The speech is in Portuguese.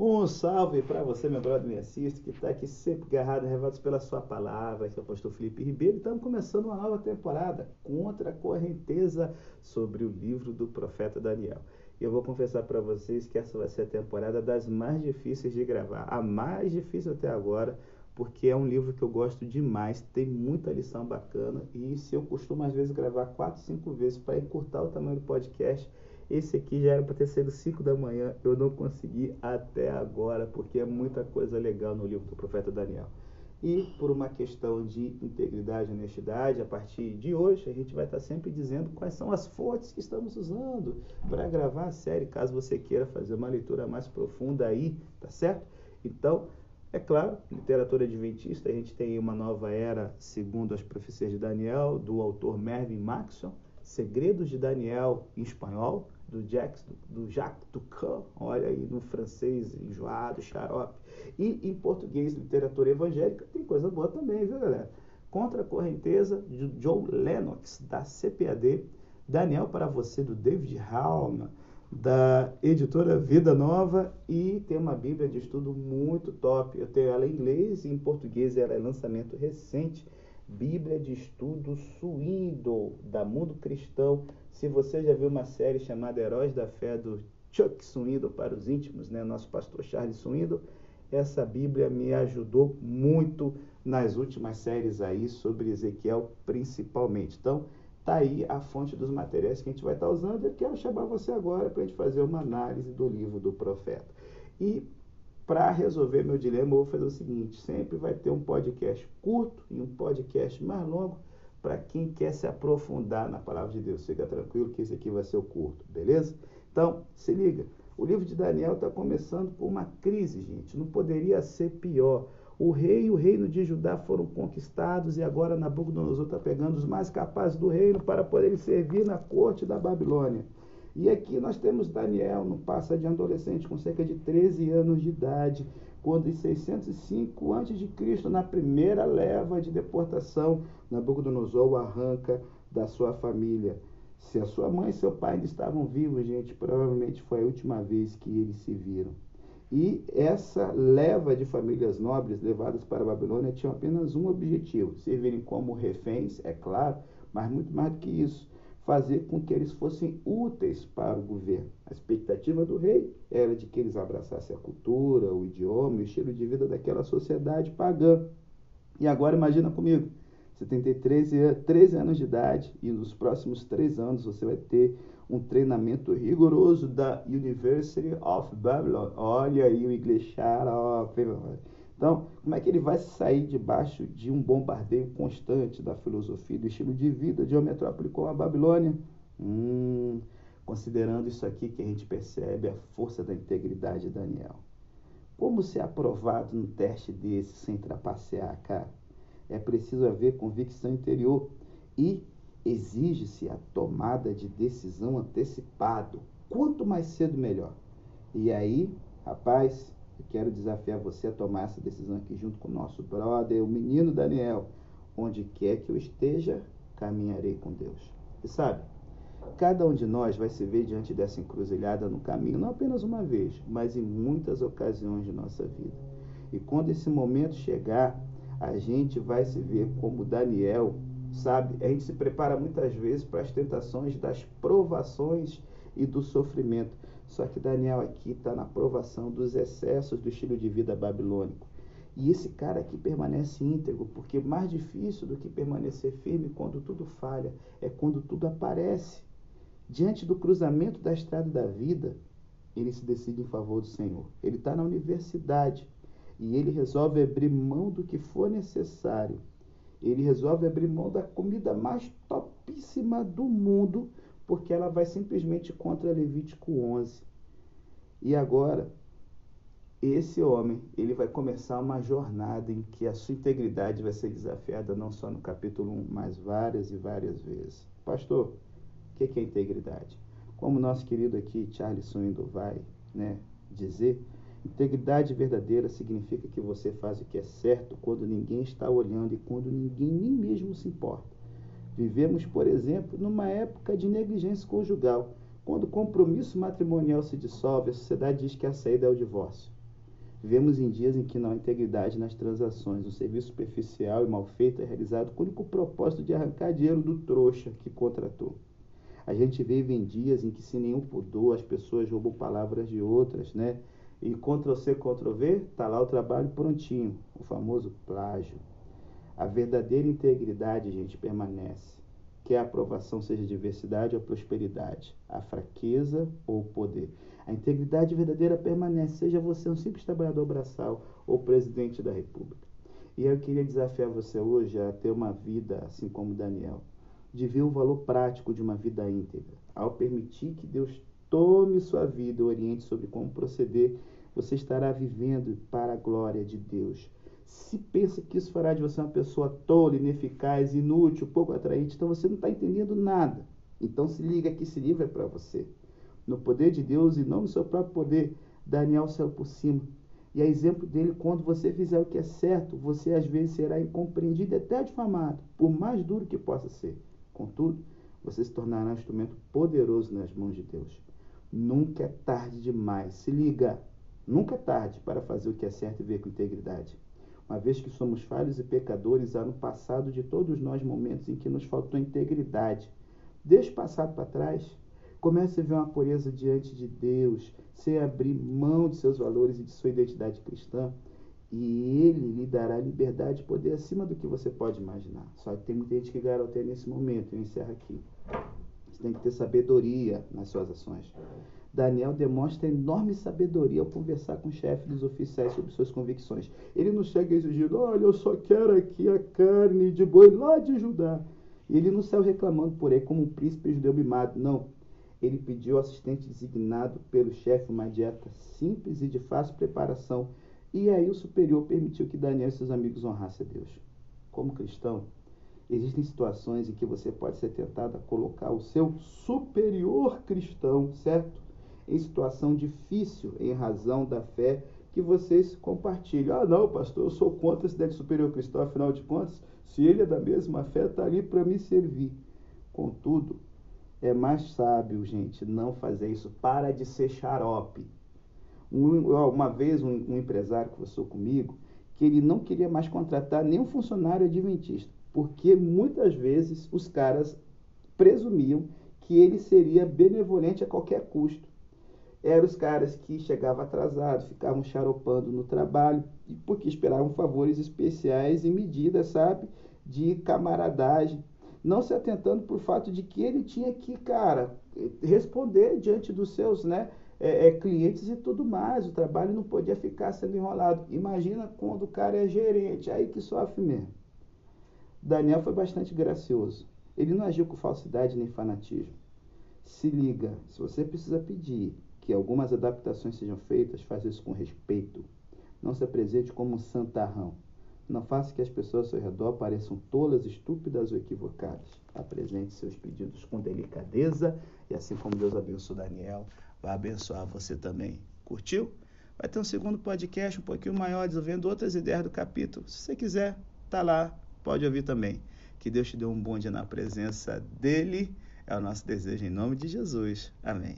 Um salve para você, meu brother, me assiste, que está aqui sempre agarrado, revoltos pela sua palavra, que é o pastor Felipe Ribeiro. Estamos começando uma nova temporada contra a correnteza sobre o livro do profeta Daniel. E eu vou confessar para vocês que essa vai ser a temporada das mais difíceis de gravar, a mais difícil até agora, porque é um livro que eu gosto demais, tem muita lição bacana e se eu costumo às vezes gravar quatro, cinco vezes para encurtar o tamanho do podcast, esse aqui já era para ter sido 5 da manhã, eu não consegui até agora, porque é muita coisa legal no livro do profeta Daniel. E por uma questão de integridade e honestidade, a partir de hoje a gente vai estar sempre dizendo quais são as fontes que estamos usando para gravar a série, caso você queira fazer uma leitura mais profunda aí, tá certo? Então, é claro, literatura adventista, a gente tem uma nova era, segundo as profecias de Daniel, do autor Mervyn Maxson, Segredos de Daniel em espanhol, do, Jacques, do, do Jacques olha aí no francês, enjoado, xarope. E em português, literatura evangélica, tem coisa boa também, viu galera? Contra a correnteza, de Joe Lennox, da CPAD, Daniel para você, do David Halma, da editora Vida Nova e tem uma Bíblia de estudo muito top. Eu tenho ela em inglês e em português ela é lançamento recente. Bíblia de estudo Swindle, da Mundo Cristão. Se você já viu uma série chamada Heróis da Fé do Chuck Swindle para os íntimos, né? Nosso pastor Charles Swindle, essa Bíblia me ajudou muito nas últimas séries aí sobre Ezequiel principalmente. Então, Está aí a fonte dos materiais que a gente vai estar tá usando. Eu quero chamar você agora para a gente fazer uma análise do livro do profeta. E para resolver meu dilema, eu vou fazer o seguinte: sempre vai ter um podcast curto e um podcast mais longo para quem quer se aprofundar na palavra de Deus. Fica tranquilo que esse aqui vai ser o curto, beleza? Então, se liga. O livro de Daniel está começando por uma crise, gente. Não poderia ser pior. O rei e o reino de Judá foram conquistados e agora Nabucodonosor está pegando os mais capazes do reino para poderem servir na corte da Babilônia. E aqui nós temos Daniel, no passa de adolescente, com cerca de 13 anos de idade, quando em 605 a.C., na primeira leva de deportação, Nabucodonosor o arranca da sua família. Se a sua mãe e seu pai ainda estavam vivos, gente, provavelmente foi a última vez que eles se viram. E essa leva de famílias nobres levadas para a Babilônia tinha apenas um objetivo: servirem como reféns, é claro, mas muito mais do que isso, fazer com que eles fossem úteis para o governo. A expectativa do rei era de que eles abraçassem a cultura, o idioma, o estilo de vida daquela sociedade pagã. E agora imagina comigo, você tem 13, 13 anos de idade e nos próximos três anos você vai ter um treinamento rigoroso da University of Babylon. Olha aí o inglês. Então, como é que ele vai sair debaixo de um bombardeio constante da filosofia, do estilo de vida de uma metrópole como a Babilônia? Hum, considerando isso aqui que a gente percebe a força da integridade de Daniel. Como ser aprovado no teste desse sem trapacear, cara? É preciso haver convicção interior e exige-se a tomada de decisão antecipado. Quanto mais cedo, melhor. E aí, rapaz, eu quero desafiar você a tomar essa decisão aqui junto com o nosso brother, o menino Daniel. Onde quer que eu esteja, caminharei com Deus. E sabe, cada um de nós vai se ver diante dessa encruzilhada no caminho, não apenas uma vez, mas em muitas ocasiões de nossa vida. E quando esse momento chegar, a gente vai se ver como Daniel sabe? A gente se prepara muitas vezes para as tentações das provações e do sofrimento. Só que Daniel aqui está na provação dos excessos do estilo de vida babilônico. E esse cara aqui permanece íntegro, porque mais difícil do que permanecer firme quando tudo falha é quando tudo aparece. Diante do cruzamento da estrada da vida, ele se decide em favor do Senhor. Ele está na universidade e ele resolve abrir mão do que for necessário ele resolve abrir mão da comida mais topíssima do mundo, porque ela vai simplesmente contra Levítico 11. E agora, esse homem, ele vai começar uma jornada em que a sua integridade vai ser desafiada não só no capítulo 1, mas várias e várias vezes. Pastor, o que é integridade? Como nosso querido aqui, Charles Swindle, vai né, dizer, Integridade verdadeira significa que você faz o que é certo quando ninguém está olhando e quando ninguém nem mesmo se importa. Vivemos, por exemplo, numa época de negligência conjugal. Quando o compromisso matrimonial se dissolve, a sociedade diz que a saída é o divórcio. Vivemos em dias em que não há integridade nas transações. O serviço superficial e mal feito é realizado com o único propósito de arrancar dinheiro do trouxa que contratou. A gente vive em dias em que, sem nenhum pudor, as pessoas roubam palavras de outras, né? E Ctrl-C, Ctrl-V, está lá o trabalho prontinho, o famoso plágio. A verdadeira integridade, gente, permanece. Que a aprovação seja diversidade ou prosperidade, a fraqueza ou poder. A integridade verdadeira permanece, seja você um simples trabalhador braçal ou presidente da República. E eu queria desafiar você hoje a ter uma vida assim como Daniel, de ver o valor prático de uma vida íntegra, ao permitir que Deus tome sua vida e oriente sobre como proceder, você estará vivendo para a glória de Deus. Se pensa que isso fará de você uma pessoa tola, ineficaz, inútil, pouco atraente, então você não está entendendo nada. Então se liga que esse livro é para você. No poder de Deus e não no seu próprio poder, Daniel saiu por cima. E a exemplo dele, quando você fizer o que é certo, você às vezes será incompreendido e até difamado, por mais duro que possa ser. Contudo, você se tornará um instrumento poderoso nas mãos de Deus. Nunca é tarde demais. Se liga. Nunca é tarde para fazer o que é certo e ver com integridade. Uma vez que somos falhos e pecadores, há no passado de todos nós momentos em que nos faltou integridade. Deixe o passado para trás. Comece a ver uma pureza diante de Deus, sem abrir mão de seus valores e de sua identidade cristã. E Ele lhe dará liberdade e poder acima do que você pode imaginar. Só que tem muita gente que garante nesse momento. Eu encerro aqui. Você tem que ter sabedoria nas suas ações. Daniel demonstra enorme sabedoria ao conversar com o chefe dos oficiais sobre suas convicções. Ele não chega exigindo, olha, eu só quero aqui a carne de boi lá de Judá. E ele não saiu reclamando por aí como um príncipe judeu mimado. Não. Ele pediu ao assistente designado pelo chefe uma dieta simples e de fácil preparação. E aí o superior permitiu que Daniel e seus amigos honrassem a Deus. Como cristão, existem situações em que você pode ser tentado a colocar o seu superior cristão, certo? Em situação difícil em razão da fé que vocês compartilham. Ah, não, pastor, eu sou contra esse ideia de superior cristão, afinal de contas, se ele é da mesma fé, está ali para me servir. Contudo, é mais sábio, gente, não fazer isso. Para de ser xarope. Um, uma vez, um, um empresário conversou comigo que ele não queria mais contratar nenhum funcionário adventista, porque muitas vezes os caras presumiam que ele seria benevolente a qualquer custo eram os caras que chegavam atrasados, ficavam charopando no trabalho, porque esperavam favores especiais e medidas, sabe, de camaradagem, não se atentando por fato de que ele tinha que, cara, responder diante dos seus, né, é, é, clientes e tudo mais. O trabalho não podia ficar sendo enrolado. Imagina quando o cara é gerente, aí que sofre mesmo. Daniel foi bastante gracioso. Ele não agiu com falsidade nem fanatismo. Se liga, se você precisa pedir que algumas adaptações sejam feitas, faça isso com respeito. Não se apresente como um santarrão. Não faça que as pessoas ao seu redor pareçam tolas, estúpidas ou equivocadas. Apresente seus pedidos com delicadeza e assim como Deus abençoou Daniel, vai abençoar você também. Curtiu? Vai ter um segundo podcast um pouquinho maior, desenvolvendo outras ideias do capítulo. Se você quiser, tá lá, pode ouvir também. Que Deus te dê um bom dia na presença dele. É o nosso desejo em nome de Jesus. Amém.